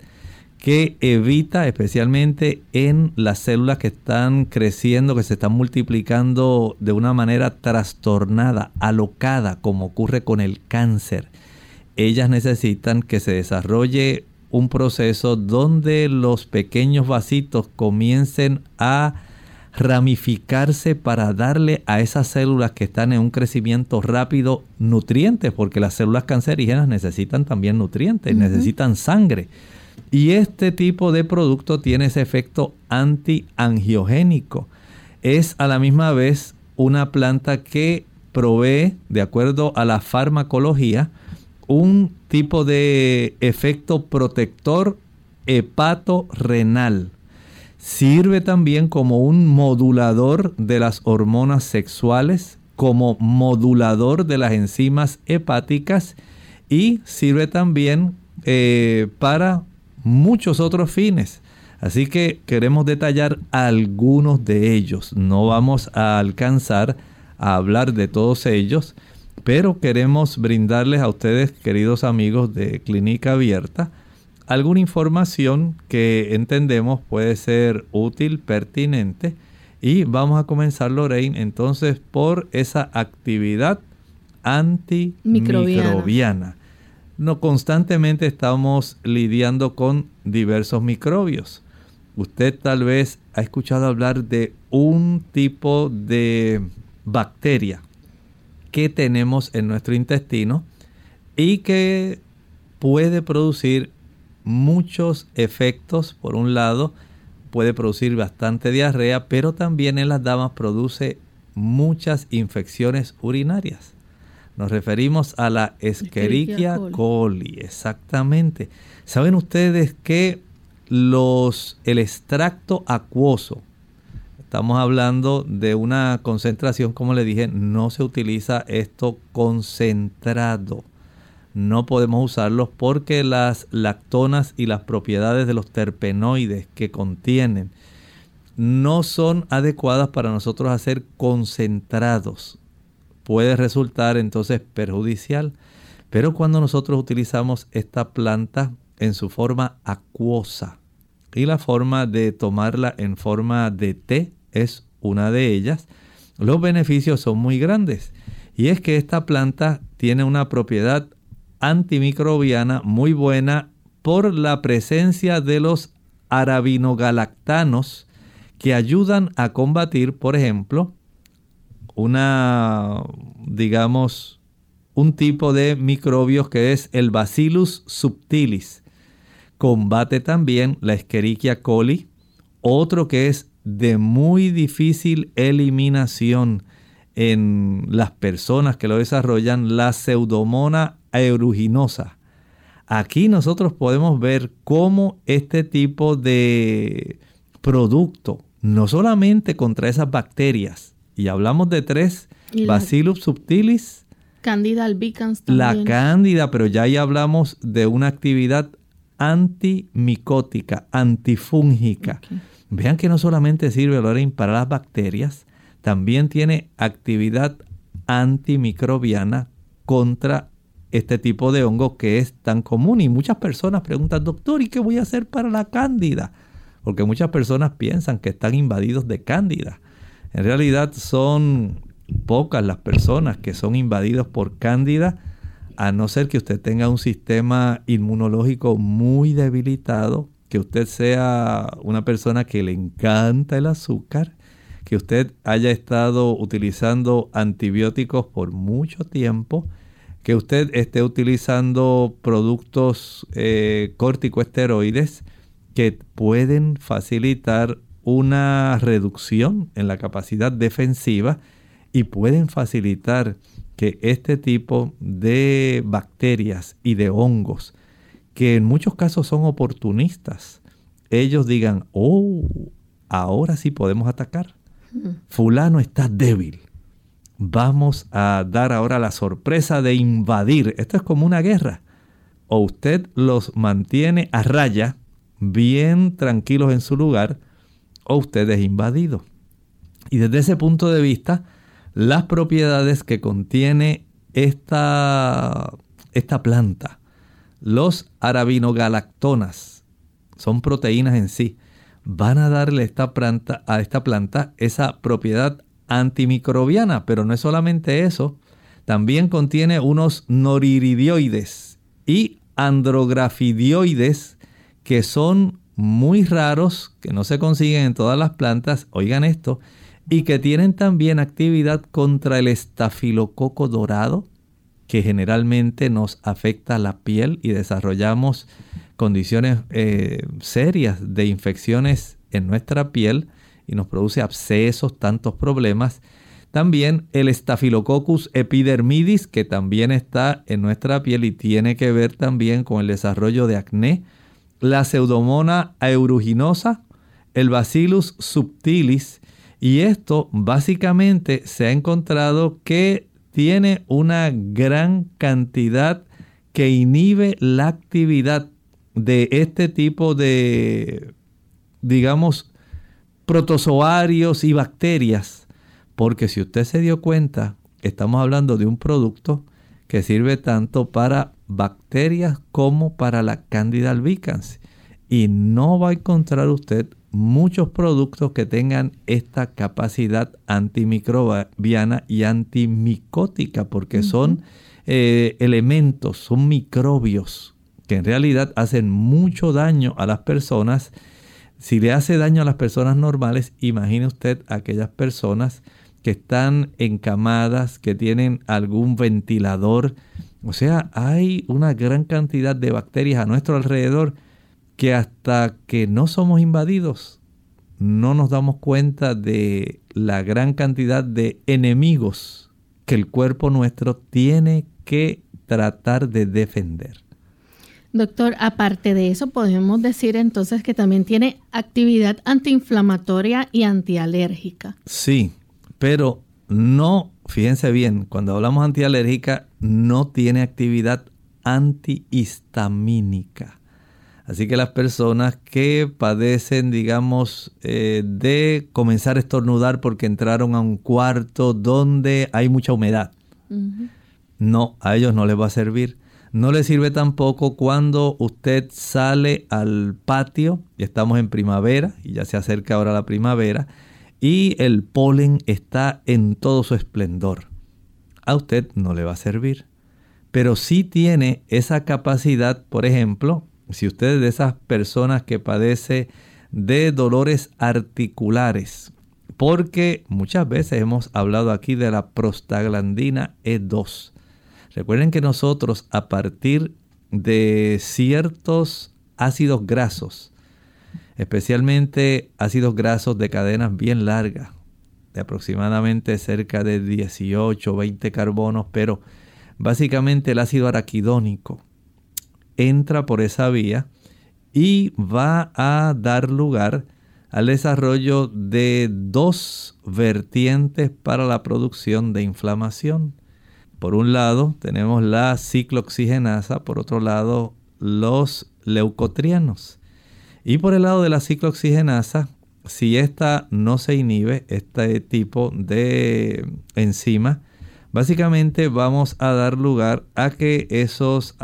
que evita especialmente en las células que están creciendo, que se están multiplicando de una manera trastornada, alocada, como ocurre con el cáncer. ellas necesitan que se desarrolle un proceso donde los pequeños vasitos comiencen a ramificarse para darle a esas células que están en un crecimiento rápido nutrientes, porque las células cancerígenas necesitan también nutrientes, necesitan sangre. Y este tipo de producto tiene ese efecto antiangiogénico. Es a la misma vez una planta que provee, de acuerdo a la farmacología, un tipo de efecto protector hepato-renal. Sirve también como un modulador de las hormonas sexuales, como modulador de las enzimas hepáticas y sirve también eh, para muchos otros fines. Así que queremos detallar algunos de ellos. No vamos a alcanzar a hablar de todos ellos, pero queremos brindarles a ustedes, queridos amigos de Clínica Abierta, alguna información que entendemos puede ser útil, pertinente. Y vamos a comenzar, Lorraine, entonces por esa actividad antimicrobiana. No constantemente estamos lidiando con diversos microbios. Usted tal vez ha escuchado hablar de un tipo de bacteria que tenemos en nuestro intestino y que puede producir muchos efectos. Por un lado, puede producir bastante diarrea, pero también en las damas produce muchas infecciones urinarias. Nos referimos a la Escherichia coli, exactamente. ¿Saben ustedes que los el extracto acuoso estamos hablando de una concentración, como le dije, no se utiliza esto concentrado no podemos usarlos porque las lactonas y las propiedades de los terpenoides que contienen no son adecuadas para nosotros hacer concentrados. Puede resultar entonces perjudicial. Pero cuando nosotros utilizamos esta planta en su forma acuosa y la forma de tomarla en forma de té es una de ellas, los beneficios son muy grandes. Y es que esta planta tiene una propiedad antimicrobiana muy buena por la presencia de los arabinogalactanos que ayudan a combatir, por ejemplo, una, digamos, un tipo de microbios que es el Bacillus subtilis. Combate también la Escherichia coli, otro que es de muy difícil eliminación en las personas que lo desarrollan, la pseudomona aeruginosa. Aquí nosotros podemos ver cómo este tipo de producto, no solamente contra esas bacterias, y hablamos de tres, Bacillus subtilis, Candida albicans La cándida, pero ya ahí hablamos de una actividad antimicótica, antifúngica. Vean que no solamente sirve Lorraine para las bacterias, también tiene actividad antimicrobiana contra este tipo de hongo que es tan común. Y muchas personas preguntan, doctor, ¿y qué voy a hacer para la cándida? Porque muchas personas piensan que están invadidos de cándida. En realidad son pocas las personas que son invadidos por cándida, a no ser que usted tenga un sistema inmunológico muy debilitado, que usted sea una persona que le encanta el azúcar, que usted haya estado utilizando antibióticos por mucho tiempo, que usted esté utilizando productos eh, corticoesteroides que pueden facilitar una reducción en la capacidad defensiva y pueden facilitar que este tipo de bacterias y de hongos, que en muchos casos son oportunistas, ellos digan, oh, ahora sí podemos atacar. Fulano está débil vamos a dar ahora la sorpresa de invadir. Esto es como una guerra. O usted los mantiene a raya, bien tranquilos en su lugar, o usted es invadido. Y desde ese punto de vista, las propiedades que contiene esta, esta planta, los arabinogalactonas, son proteínas en sí, van a darle esta planta, a esta planta esa propiedad antimicrobiana, pero no es solamente eso, también contiene unos noriridioides y andrografidioides que son muy raros, que no se consiguen en todas las plantas, oigan esto, y que tienen también actividad contra el estafilococo dorado, que generalmente nos afecta la piel y desarrollamos condiciones eh, serias de infecciones en nuestra piel y nos produce abscesos, tantos problemas. También el Staphylococcus epidermidis, que también está en nuestra piel y tiene que ver también con el desarrollo de acné. La Pseudomonas aeruginosa, el Bacillus subtilis. Y esto básicamente se ha encontrado que tiene una gran cantidad que inhibe la actividad de este tipo de, digamos, protozoarios y bacterias. Porque si usted se dio cuenta, estamos hablando de un producto que sirve tanto para bacterias como para la Candida albicans. Y no va a encontrar usted muchos productos que tengan esta capacidad antimicrobiana y antimicótica, porque son eh, elementos, son microbios que en realidad hacen mucho daño a las personas. Si le hace daño a las personas normales, imagine usted aquellas personas que están encamadas, que tienen algún ventilador. O sea, hay una gran cantidad de bacterias a nuestro alrededor que hasta que no somos invadidos, no nos damos cuenta de la gran cantidad de enemigos que el cuerpo nuestro tiene que tratar de defender. Doctor, aparte de eso, podemos decir entonces que también tiene actividad antiinflamatoria y antialérgica. Sí, pero no, fíjense bien, cuando hablamos antialérgica, no tiene actividad antihistamínica. Así que las personas que padecen, digamos, eh, de comenzar a estornudar porque entraron a un cuarto donde hay mucha humedad, no, a ellos no les va a servir. No les sirve tampoco cuando usted sale al patio y estamos en primavera y ya se acerca ahora la primavera y el polen está en todo su esplendor. A usted no le va a servir. Pero sí tiene esa capacidad, por ejemplo, si usted es de esas personas que padece de dolores articulares, porque muchas veces hemos hablado aquí de la prostaglandina E2. Recuerden que nosotros a partir de ciertos ácidos grasos, especialmente ácidos grasos de cadenas bien largas, de aproximadamente cerca de 18 o 20 carbonos, pero básicamente el ácido araquidónico, entra por esa vía y va a dar lugar al desarrollo de dos vertientes para la producción de inflamación. Por un lado tenemos la ciclooxigenasa, por otro lado los leucotrianos. Y por el lado de la ciclooxigenasa, si esta no se inhibe, este tipo de enzima, básicamente vamos a dar lugar a que esos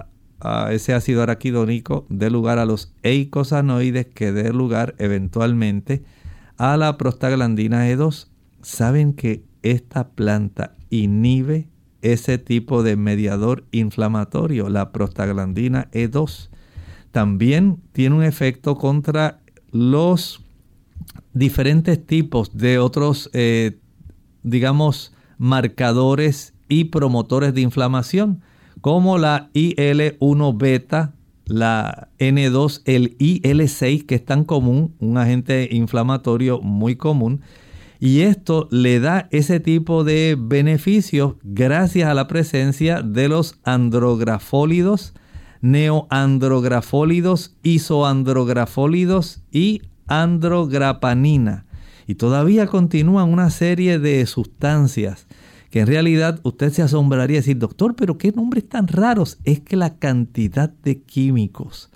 ese ácido araquidónico dé lugar a los eicosanoides que dé lugar eventualmente a la prostaglandina E2. Saben que esta planta inhibe ese tipo de mediador inflamatorio, la prostaglandina E2. También tiene un efecto contra los diferentes tipos de otros, eh, digamos, marcadores y promotores de inflamación como la IL-1 beta, la N2, el IL-6 que es tan común, un agente inflamatorio muy común. Y esto le da ese tipo de beneficios gracias a la presencia de los andrografólidos, neoandrografólidos, isoandrografólidos y andrograpanina. Y todavía continúan una serie de sustancias que en realidad usted se asombraría y decir, doctor, pero qué nombres tan raros. Es que la cantidad de químicos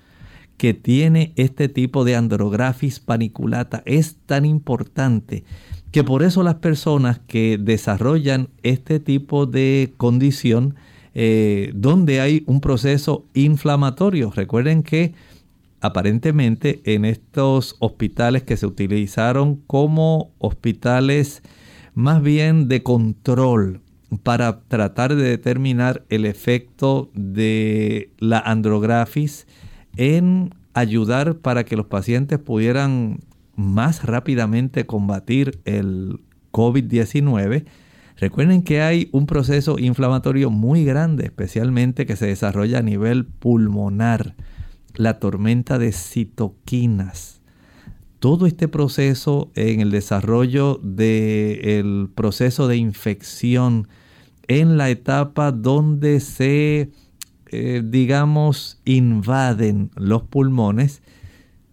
que tiene este tipo de andrographis paniculata es tan importante que por eso las personas que desarrollan este tipo de condición eh, donde hay un proceso inflamatorio, recuerden que aparentemente en estos hospitales que se utilizaron como hospitales más bien de control para tratar de determinar el efecto de la andrografis en ayudar para que los pacientes pudieran más rápidamente combatir el COVID-19. Recuerden que hay un proceso inflamatorio muy grande, especialmente que se desarrolla a nivel pulmonar, la tormenta de citoquinas. Todo este proceso en el desarrollo del proceso de infección en la etapa donde se, eh, digamos, invaden los pulmones,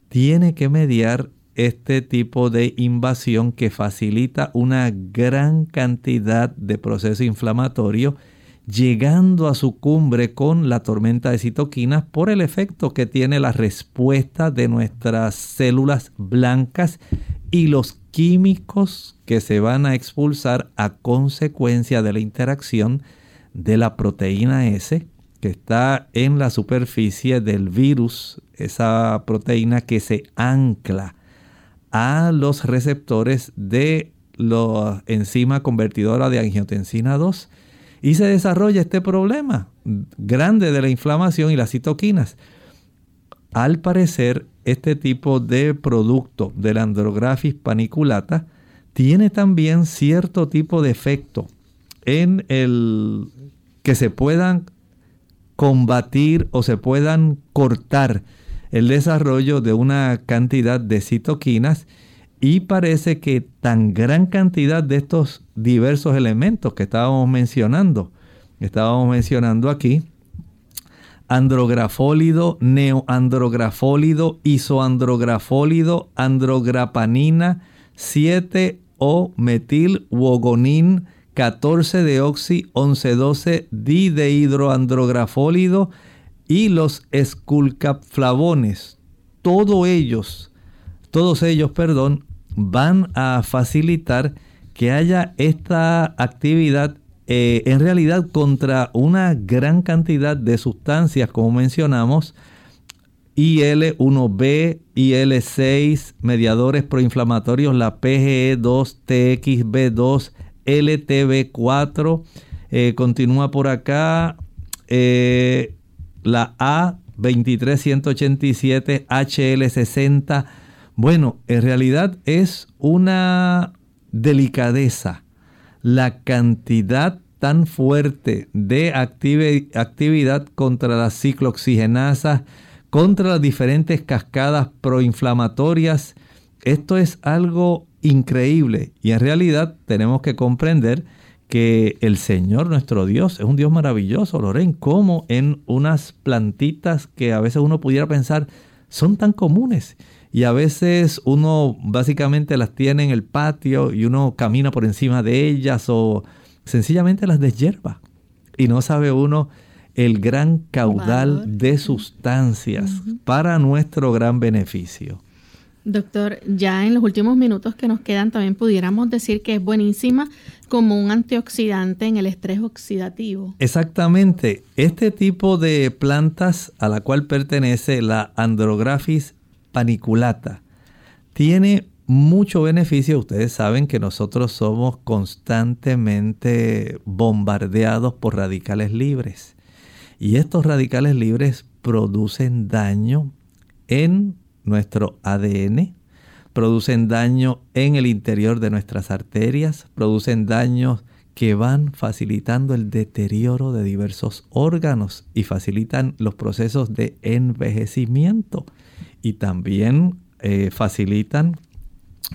tiene que mediar este tipo de invasión que facilita una gran cantidad de proceso inflamatorio, llegando a su cumbre con la tormenta de citoquinas por el efecto que tiene la respuesta de nuestras células blancas y los químicos que se van a expulsar a consecuencia de la interacción de la proteína S que está en la superficie del virus, esa proteína que se ancla a los receptores de la enzima convertidora de angiotensina 2 y se desarrolla este problema grande de la inflamación y las citoquinas. Al parecer, este tipo de producto de la andrographis paniculata tiene también cierto tipo de efecto en el que se puedan combatir o se puedan cortar el desarrollo de una cantidad de citoquinas y parece que tan gran cantidad de estos diversos elementos que estábamos mencionando, estábamos mencionando aquí, andrografólido, neoandrografólido, isoandrografólido, andrograpanina, 7 o metil wogonin 14 deoxi 11 12 dihidroandrografólido y los esculcapflavones, todos ellos, todos ellos, perdón, van a facilitar que haya esta actividad eh, en realidad contra una gran cantidad de sustancias, como mencionamos, IL-1B, IL-6, mediadores proinflamatorios, la PGE2, TXB2, LTB4, eh, continúa por acá, eh, la A23187, HL60. Bueno, en realidad es una delicadeza la cantidad tan fuerte de actividad contra las ciclooxigenasas, contra las diferentes cascadas proinflamatorias. Esto es algo increíble y en realidad tenemos que comprender que el Señor nuestro Dios es un Dios maravilloso, Loren, como en unas plantitas que a veces uno pudiera pensar son tan comunes y a veces uno básicamente las tiene en el patio y uno camina por encima de ellas o sencillamente las deshierva y no sabe uno el gran caudal de sustancias para nuestro gran beneficio. Doctor, ya en los últimos minutos que nos quedan también pudiéramos decir que es buenísima como un antioxidante en el estrés oxidativo. Exactamente. Este tipo de plantas a la cual pertenece la Andrographis paniculata tiene mucho beneficio. Ustedes saben que nosotros somos constantemente bombardeados por radicales libres. Y estos radicales libres producen daño en nuestro ADN, producen daño en el interior de nuestras arterias, producen daños que van facilitando el deterioro de diversos órganos y facilitan los procesos de envejecimiento y también eh, facilitan,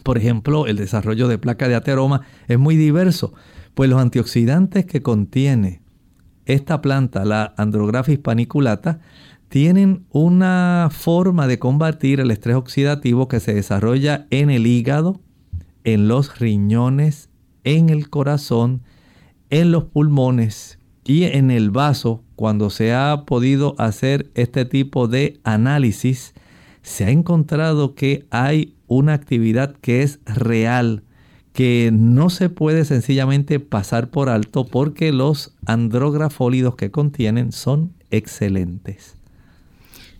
por ejemplo, el desarrollo de placa de ateroma. Es muy diverso, pues los antioxidantes que contiene esta planta, la Andrographis paniculata, tienen una forma de combatir el estrés oxidativo que se desarrolla en el hígado, en los riñones, en el corazón, en los pulmones y en el vaso. Cuando se ha podido hacer este tipo de análisis, se ha encontrado que hay una actividad que es real, que no se puede sencillamente pasar por alto porque los andrografólidos que contienen son excelentes.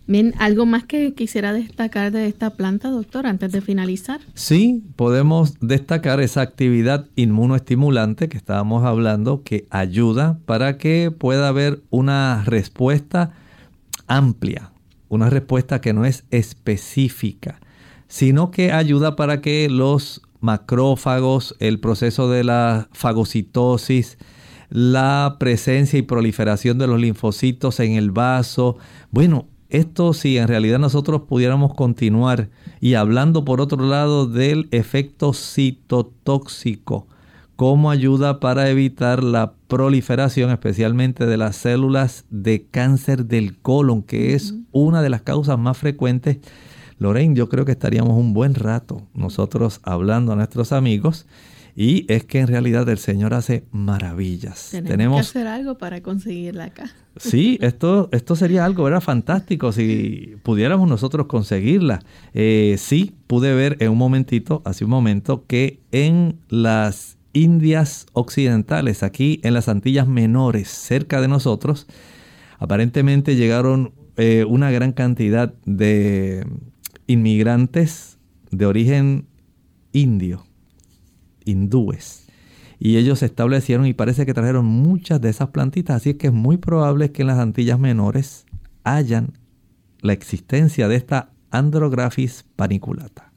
Bien, ¿algo más que quisiera destacar de esta planta, doctor, antes de finalizar? Sí, podemos destacar esa actividad inmunoestimulante que estábamos hablando, que ayuda para que pueda haber una respuesta amplia, una respuesta que no es específica, sino que ayuda para que los macrófagos, el proceso de la fagocitosis, la presencia y proliferación de los linfocitos en el vaso, bueno, esto si en realidad nosotros pudiéramos continuar y hablando por otro lado del efecto citotóxico, cómo ayuda para evitar la proliferación especialmente de las células de cáncer del colon, que es una de las causas más frecuentes. Lorraine, yo creo que estaríamos un buen rato nosotros hablando a nuestros amigos y es que en realidad el Señor hace maravillas. Tenemos, que hacer algo para conseguirla acá. Sí, esto, esto sería algo, era fantástico si pudiéramos nosotros conseguirla. Eh, sí, pude ver en un momentito, hace un momento, que en las Indias Occidentales, aquí en las Antillas Menores, cerca de nosotros, aparentemente llegaron eh, una gran cantidad de inmigrantes de origen indio hindúes. Y ellos se establecieron y parece que trajeron muchas de esas plantitas, así es que es muy probable que en las Antillas Menores hayan la existencia de esta Andrographis paniculata.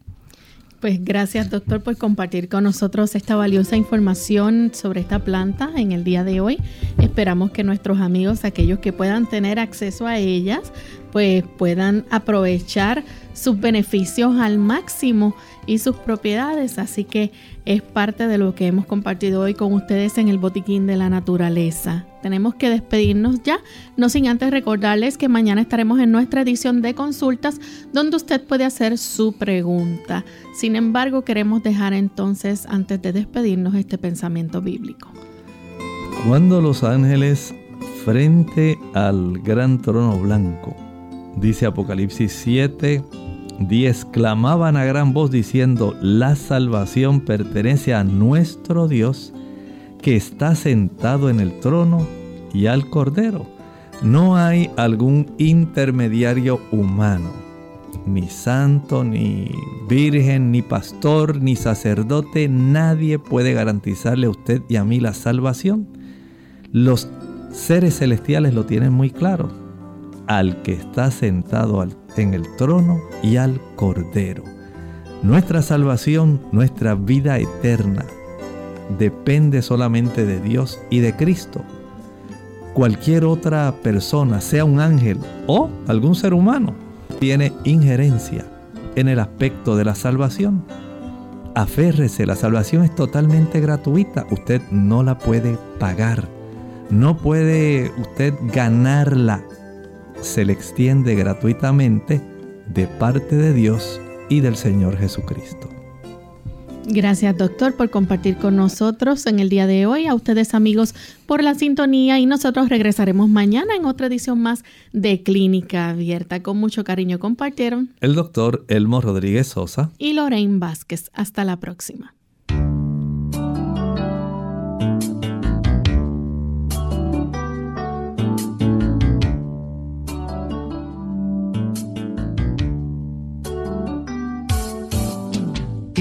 Pues gracias doctor por compartir con nosotros esta valiosa información sobre esta planta en el día de hoy. Esperamos que nuestros amigos, aquellos que puedan tener acceso a ellas, pues puedan aprovechar sus beneficios al máximo y sus propiedades. Así que es parte de lo que hemos compartido hoy con ustedes en el Botiquín de la Naturaleza. Tenemos que despedirnos ya, no sin antes recordarles que mañana estaremos en nuestra edición de consultas donde usted puede hacer su pregunta. Sin embargo, queremos dejar entonces, antes de despedirnos, este pensamiento bíblico. Cuando los ángeles frente al gran trono blanco Dice Apocalipsis 7, 10, clamaban a gran voz diciendo, la salvación pertenece a nuestro Dios que está sentado en el trono y al Cordero. No hay algún intermediario humano, ni santo, ni virgen, ni pastor, ni sacerdote, nadie puede garantizarle a usted y a mí la salvación. Los seres celestiales lo tienen muy claro al que está sentado en el trono y al Cordero. Nuestra salvación, nuestra vida eterna, depende solamente de Dios y de Cristo. Cualquier otra persona, sea un ángel o algún ser humano, tiene injerencia en el aspecto de la salvación. Aférrese, la salvación es totalmente gratuita, usted no la puede pagar, no puede usted ganarla se le extiende gratuitamente de parte de Dios y del Señor Jesucristo. Gracias doctor por compartir con nosotros en el día de hoy, a ustedes amigos por la sintonía y nosotros regresaremos mañana en otra edición más de Clínica Abierta. Con mucho cariño compartieron el doctor Elmo Rodríguez Sosa y Lorraine Vázquez. Hasta la próxima.